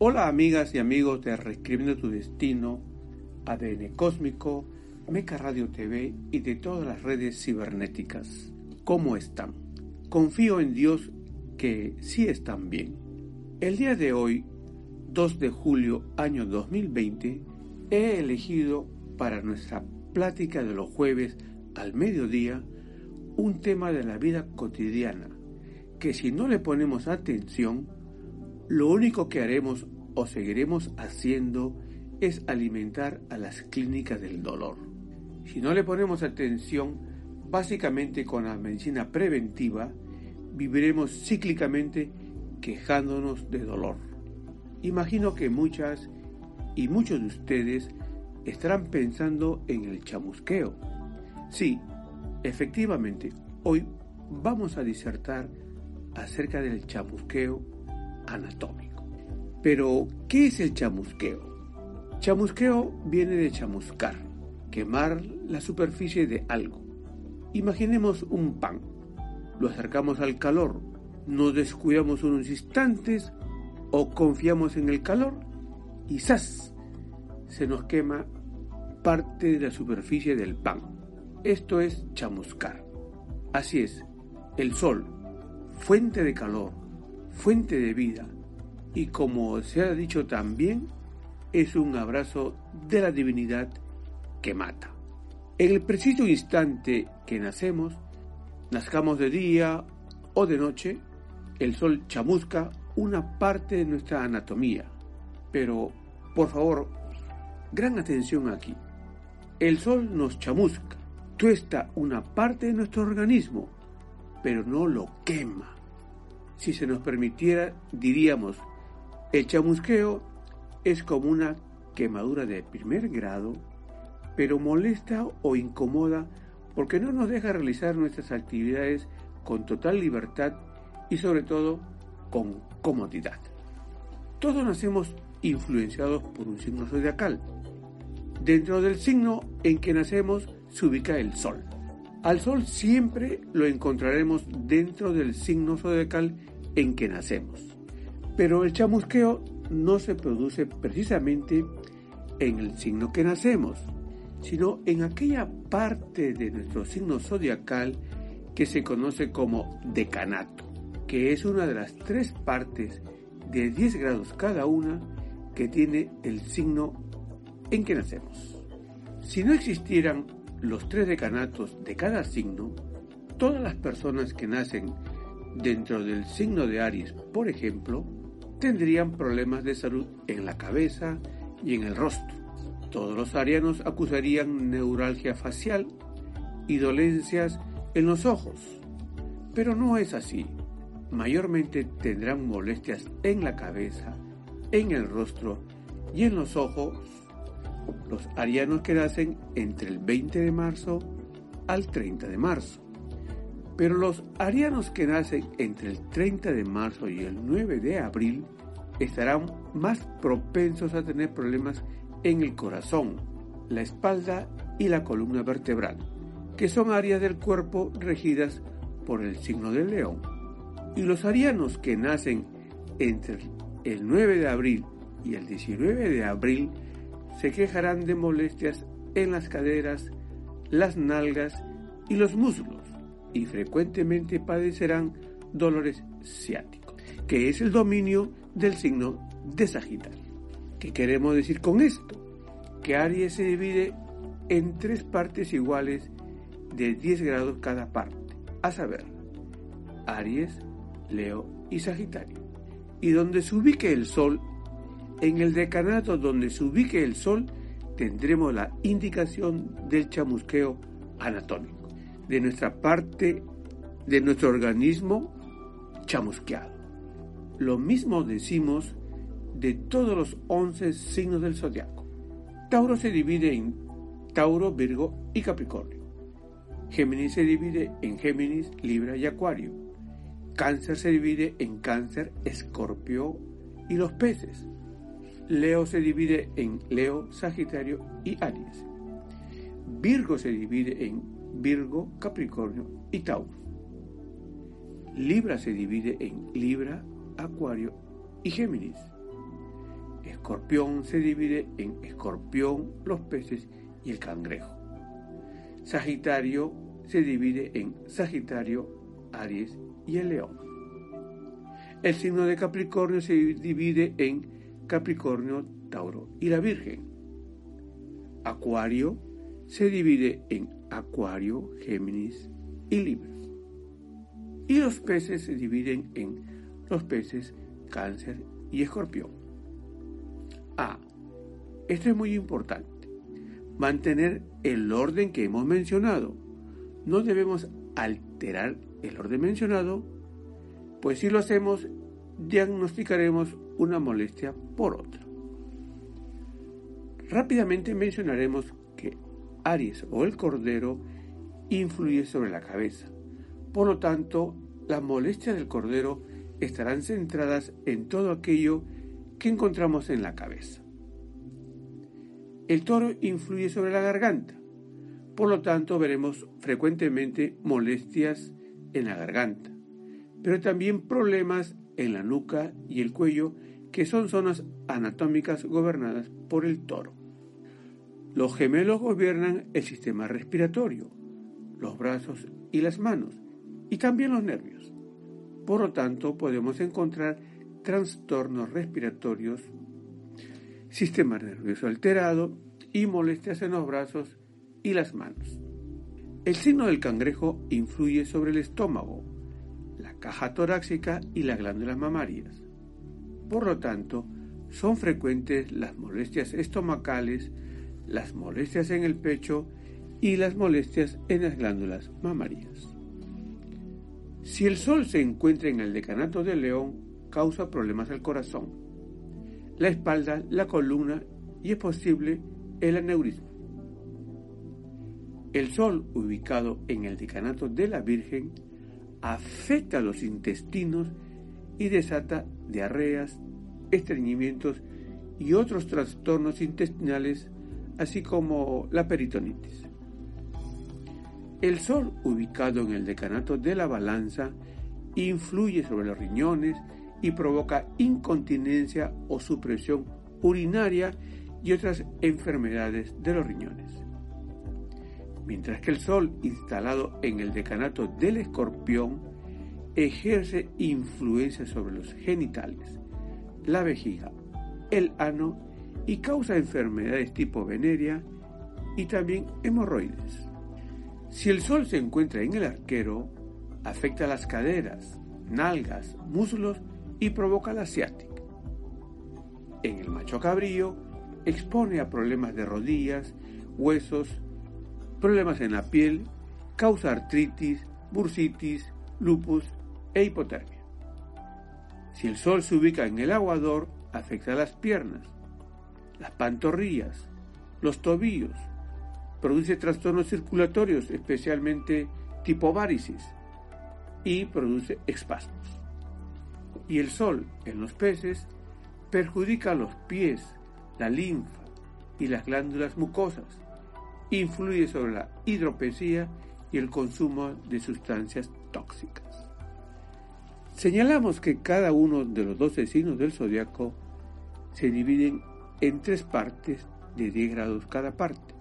Hola amigas y amigos de Reescribiendo tu Destino, ADN Cósmico, Meca Radio TV y de todas las redes cibernéticas. ¿Cómo están? Confío en Dios que sí están bien. El día de hoy, 2 de julio año 2020, he elegido para nuestra plática de los jueves al mediodía un tema de la vida cotidiana que si no le ponemos atención, lo único que haremos o seguiremos haciendo es alimentar a las clínicas del dolor. Si no le ponemos atención, básicamente con la medicina preventiva, viviremos cíclicamente quejándonos de dolor. Imagino que muchas y muchos de ustedes estarán pensando en el chamusqueo. Sí, efectivamente, hoy vamos a disertar acerca del chamusqueo anatómico. Pero, ¿qué es el chamusqueo? Chamusqueo viene de chamuscar, quemar la superficie de algo. Imaginemos un pan. Lo acercamos al calor, nos descuidamos unos instantes o confiamos en el calor y ¡zas! se nos quema parte de la superficie del pan. Esto es chamuscar. Así es, el sol, fuente de calor, fuente de vida, y como se ha dicho también, es un abrazo de la divinidad que mata. En el preciso instante que nacemos, nazcamos de día o de noche, el sol chamusca una parte de nuestra anatomía. Pero, por favor, gran atención aquí. El sol nos chamusca, tuesta una parte de nuestro organismo, pero no lo quema. Si se nos permitiera, diríamos, el chamusqueo es como una quemadura de primer grado, pero molesta o incomoda porque no nos deja realizar nuestras actividades con total libertad y sobre todo con comodidad. Todos nacemos influenciados por un signo zodiacal. Dentro del signo en que nacemos se ubica el Sol. Al Sol siempre lo encontraremos dentro del signo zodiacal en que nacemos. Pero el chamusqueo no se produce precisamente en el signo que nacemos, sino en aquella parte de nuestro signo zodiacal que se conoce como decanato, que es una de las tres partes de 10 grados cada una que tiene el signo en que nacemos. Si no existieran los tres decanatos de cada signo, todas las personas que nacen dentro del signo de Aries, por ejemplo, tendrían problemas de salud en la cabeza y en el rostro. Todos los arianos acusarían neuralgia facial y dolencias en los ojos. Pero no es así. Mayormente tendrán molestias en la cabeza, en el rostro y en los ojos los arianos que nacen entre el 20 de marzo al 30 de marzo. Pero los arianos que nacen entre el 30 de marzo y el 9 de abril estarán más propensos a tener problemas en el corazón, la espalda y la columna vertebral, que son áreas del cuerpo regidas por el signo del león. Y los arianos que nacen entre el 9 de abril y el 19 de abril se quejarán de molestias en las caderas, las nalgas y los muslos y frecuentemente padecerán dolores ciáticos, que es el dominio del signo de Sagitario. ¿Qué queremos decir con esto? Que Aries se divide en tres partes iguales de 10 grados cada parte, a saber, Aries, Leo y Sagitario. Y donde se ubique el Sol en el decanato donde se ubique el Sol tendremos la indicación del chamusqueo anatómico, de nuestra parte, de nuestro organismo chamusqueado. Lo mismo decimos de todos los 11 signos del zodiaco. Tauro se divide en Tauro, Virgo y Capricornio. Géminis se divide en Géminis, Libra y Acuario. Cáncer se divide en Cáncer, Escorpio y los peces. Leo se divide en Leo, Sagitario y Aries. Virgo se divide en Virgo, Capricornio y Tauro. Libra se divide en Libra, Acuario y Géminis. Escorpión se divide en escorpión, los peces y el cangrejo. Sagitario se divide en Sagitario, Aries y el león. El signo de Capricornio se divide en Capricornio, Tauro y la Virgen. Acuario se divide en Acuario, Géminis y Libra. Y los peces se dividen en los peces, Cáncer y Escorpión. A. Esto es muy importante. Mantener el orden que hemos mencionado. No debemos alterar el orden mencionado, pues si lo hacemos, diagnosticaremos una molestia por otra. Rápidamente mencionaremos que Aries o el cordero influye sobre la cabeza. Por lo tanto, las molestias del cordero estarán centradas en todo aquello que encontramos en la cabeza. El toro influye sobre la garganta, por lo tanto veremos frecuentemente molestias en la garganta, pero también problemas en la nuca y el cuello que son zonas anatómicas gobernadas por el toro. Los gemelos gobiernan el sistema respiratorio, los brazos y las manos, y también los nervios. Por lo tanto, podemos encontrar trastornos respiratorios, sistema nervioso alterado y molestias en los brazos y las manos. El signo del cangrejo influye sobre el estómago, caja torácica y las glándulas mamarias. Por lo tanto, son frecuentes las molestias estomacales, las molestias en el pecho y las molestias en las glándulas mamarias. Si el sol se encuentra en el decanato de León, causa problemas al corazón, la espalda, la columna y es posible el aneurisma. El sol, ubicado en el decanato de la Virgen, afecta a los intestinos y desata diarreas, estreñimientos y otros trastornos intestinales, así como la peritonitis. El sol, ubicado en el decanato de la balanza, influye sobre los riñones y provoca incontinencia o supresión urinaria y otras enfermedades de los riñones. Mientras que el Sol, instalado en el decanato del escorpión, ejerce influencia sobre los genitales, la vejiga, el ano y causa enfermedades tipo venérea y también hemorroides. Si el Sol se encuentra en el arquero, afecta las caderas, nalgas, muslos y provoca la ciática. En el macho cabrío expone a problemas de rodillas, huesos, problemas en la piel, causa artritis, bursitis, lupus e hipotermia. Si el sol se ubica en el aguador, afecta las piernas, las pantorrillas, los tobillos, produce trastornos circulatorios, especialmente tipo varices, y produce espasmos y el sol en los peces perjudica los pies, la linfa y las glándulas mucosas, influye sobre la hidropesía y el consumo de sustancias tóxicas. Señalamos que cada uno de los 12 signos del zodiaco se dividen en tres partes de 10 grados cada parte.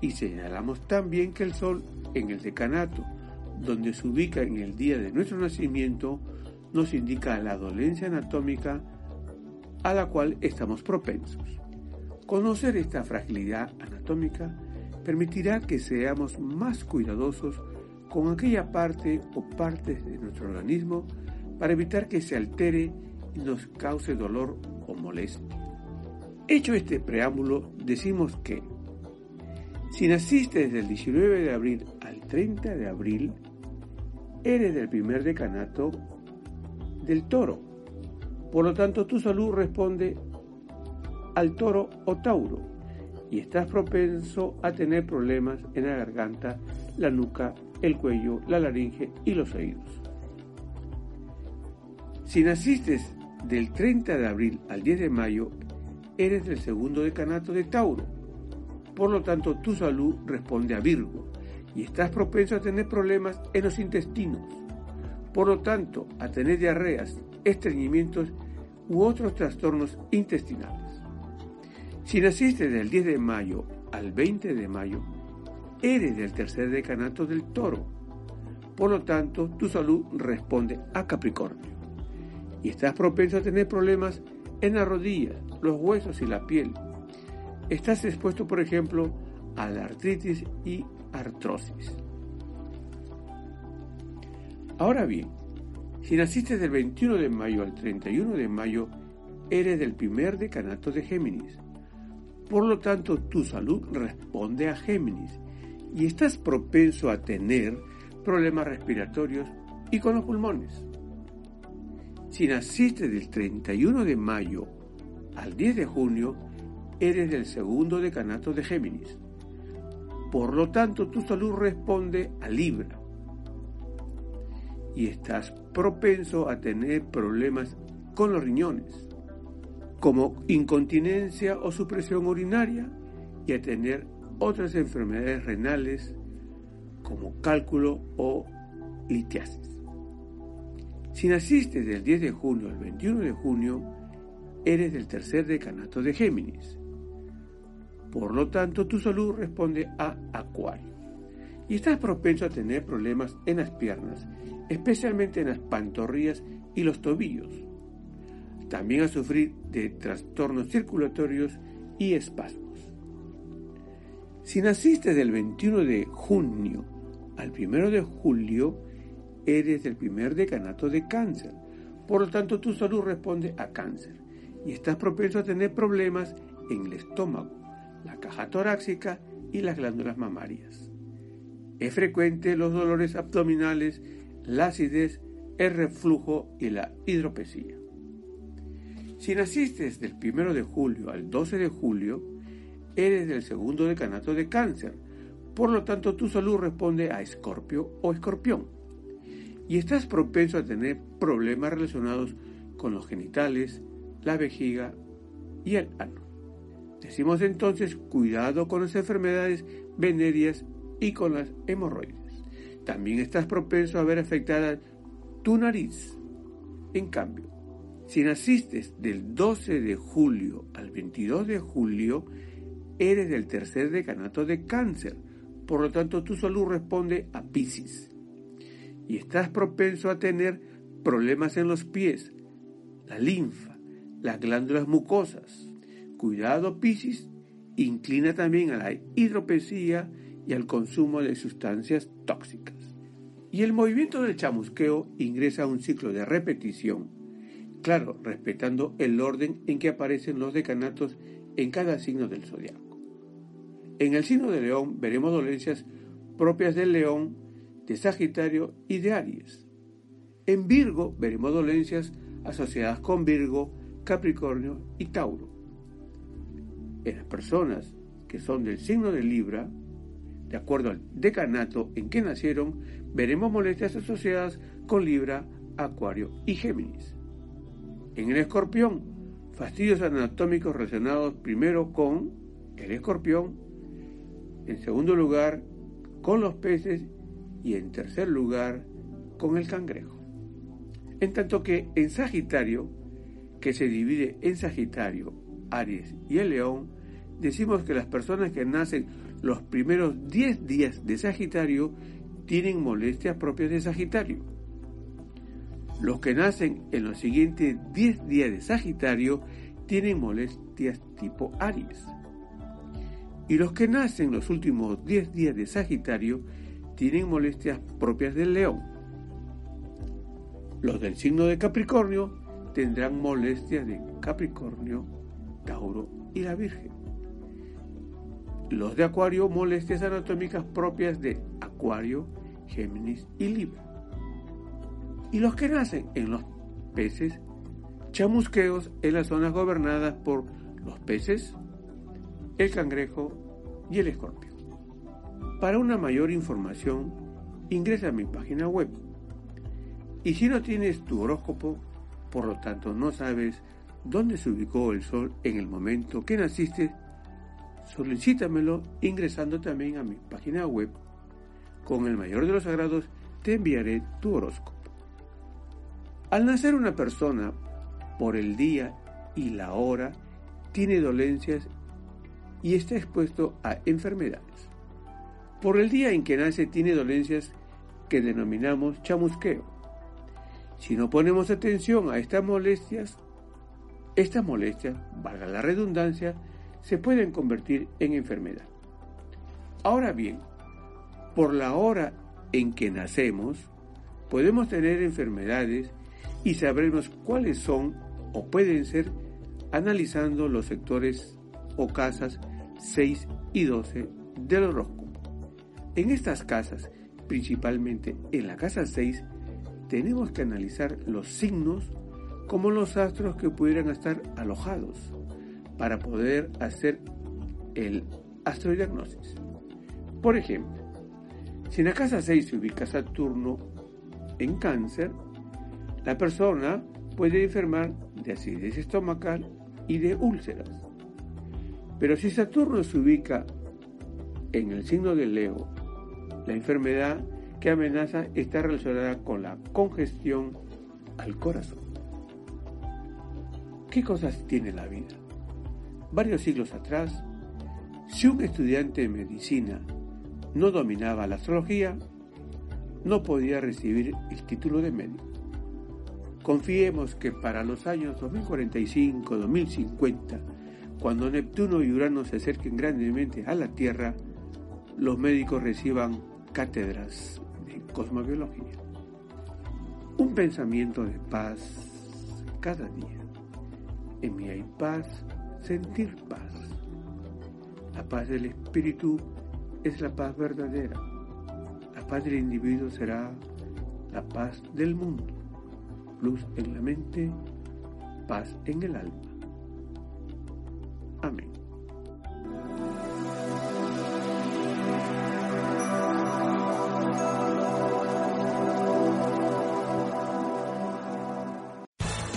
Y señalamos también que el Sol en el decanato, donde se ubica en el día de nuestro nacimiento, nos indica la dolencia anatómica a la cual estamos propensos. Conocer esta fragilidad anatómica permitirá que seamos más cuidadosos con aquella parte o partes de nuestro organismo para evitar que se altere y nos cause dolor o molestia. Hecho este preámbulo, decimos que si naciste desde el 19 de abril al 30 de abril, eres del primer decanato del toro. Por lo tanto, tu salud responde al toro o tauro y estás propenso a tener problemas en la garganta, la nuca, el cuello, la laringe y los oídos. Si naciste del 30 de abril al 10 de mayo, eres del segundo decanato de Tauro. Por lo tanto, tu salud responde a Virgo y estás propenso a tener problemas en los intestinos. Por lo tanto, a tener diarreas, estreñimientos u otros trastornos intestinales. Si naciste del 10 de mayo al 20 de mayo, eres del tercer decanato del toro. Por lo tanto, tu salud responde a Capricornio. Y estás propenso a tener problemas en la rodilla, los huesos y la piel. Estás expuesto, por ejemplo, a la artritis y artrosis. Ahora bien, si naciste del 21 de mayo al 31 de mayo, eres del primer decanato de Géminis. Por lo tanto, tu salud responde a Géminis y estás propenso a tener problemas respiratorios y con los pulmones. Si naciste del 31 de mayo al 10 de junio, eres del segundo decanato de Géminis. Por lo tanto, tu salud responde a Libra. Y estás propenso a tener problemas con los riñones, como incontinencia o supresión urinaria, y a tener otras enfermedades renales como cálculo o litiasis. Si naciste del 10 de junio al 21 de junio, eres del tercer decanato de Géminis. Por lo tanto, tu salud responde a Acuario. Y estás propenso a tener problemas en las piernas, especialmente en las pantorrillas y los tobillos. También a sufrir de trastornos circulatorios y espasmos. Si naciste del 21 de junio al 1 de julio, eres del primer decanato de cáncer. Por lo tanto, tu salud responde a cáncer y estás propenso a tener problemas en el estómago, la caja torácica y las glándulas mamarias. Es frecuente los dolores abdominales, la acidez, el reflujo y la hidropesía. Si naciste del 1 de julio al 12 de julio, eres del segundo decanato de cáncer. Por lo tanto, tu salud responde a escorpio o escorpión. Y estás propenso a tener problemas relacionados con los genitales, la vejiga y el ano. Decimos entonces cuidado con las enfermedades venéreas y con las hemorroides. También estás propenso a ver afectada tu nariz. En cambio, si naciste del 12 de julio al 22 de julio, eres del tercer decanato de cáncer. Por lo tanto, tu salud responde a Pisces. Y estás propenso a tener problemas en los pies, la linfa, las glándulas mucosas. Cuidado, Pisces, inclina también a la hidropesía y al consumo de sustancias tóxicas. Y el movimiento del chamusqueo ingresa a un ciclo de repetición, claro, respetando el orden en que aparecen los decanatos en cada signo del zodiaco. En el signo de León veremos dolencias propias del León, de Sagitario y de Aries. En Virgo veremos dolencias asociadas con Virgo, Capricornio y Tauro. En las personas que son del signo de Libra, de acuerdo al decanato en que nacieron, veremos molestias asociadas con Libra, Acuario y Géminis. En el escorpión, fastidios anatómicos relacionados primero con el escorpión en segundo lugar con los peces y en tercer lugar con el cangrejo. En tanto que en Sagitario, que se divide en Sagitario, Aries y el León, decimos que las personas que nacen los primeros 10 días de Sagitario tienen molestias propias de Sagitario. Los que nacen en los siguientes 10 días de Sagitario tienen molestias tipo Aries. Y los que nacen los últimos 10 días de Sagitario tienen molestias propias del león. Los del signo de Capricornio tendrán molestias de Capricornio, Tauro y la Virgen. Los de Acuario molestias anatómicas propias de Acuario, Géminis y Libra. Y los que nacen en los peces chamusqueos en las zonas gobernadas por los peces, el cangrejo y el escorpio. Para una mayor información, ingresa a mi página web. Y si no tienes tu horóscopo, por lo tanto no sabes dónde se ubicó el sol en el momento que naciste, solicítamelo ingresando también a mi página web. Con el mayor de los sagrados te enviaré tu horóscopo. Al nacer una persona, por el día y la hora, tiene dolencias y está expuesto a enfermedades. Por el día en que nace tiene dolencias que denominamos chamusqueo. Si no ponemos atención a estas molestias, estas molestias, valga la redundancia, se pueden convertir en enfermedad. Ahora bien, por la hora en que nacemos, podemos tener enfermedades y sabremos cuáles son o pueden ser analizando los sectores o casas 6 y 12 del horóscopo. En estas casas, principalmente en la casa 6, tenemos que analizar los signos como los astros que pudieran estar alojados para poder hacer el astrodiagnosis. Por ejemplo, si en la casa 6 se ubica Saturno en cáncer, la persona puede enfermar de acidez estomacal y de úlceras. Pero si Saturno se ubica en el signo de Leo, la enfermedad que amenaza está relacionada con la congestión al corazón. ¿Qué cosas tiene la vida? Varios siglos atrás, si un estudiante de medicina no dominaba la astrología, no podía recibir el título de médico. Confiemos que para los años 2045-2050, cuando Neptuno y Urano se acerquen grandemente a la Tierra, los médicos reciban cátedras de cosmobiología. Un pensamiento de paz cada día. En mí hay paz, sentir paz. La paz del espíritu es la paz verdadera. La paz del individuo será la paz del mundo. Luz en la mente, paz en el alma. Amén.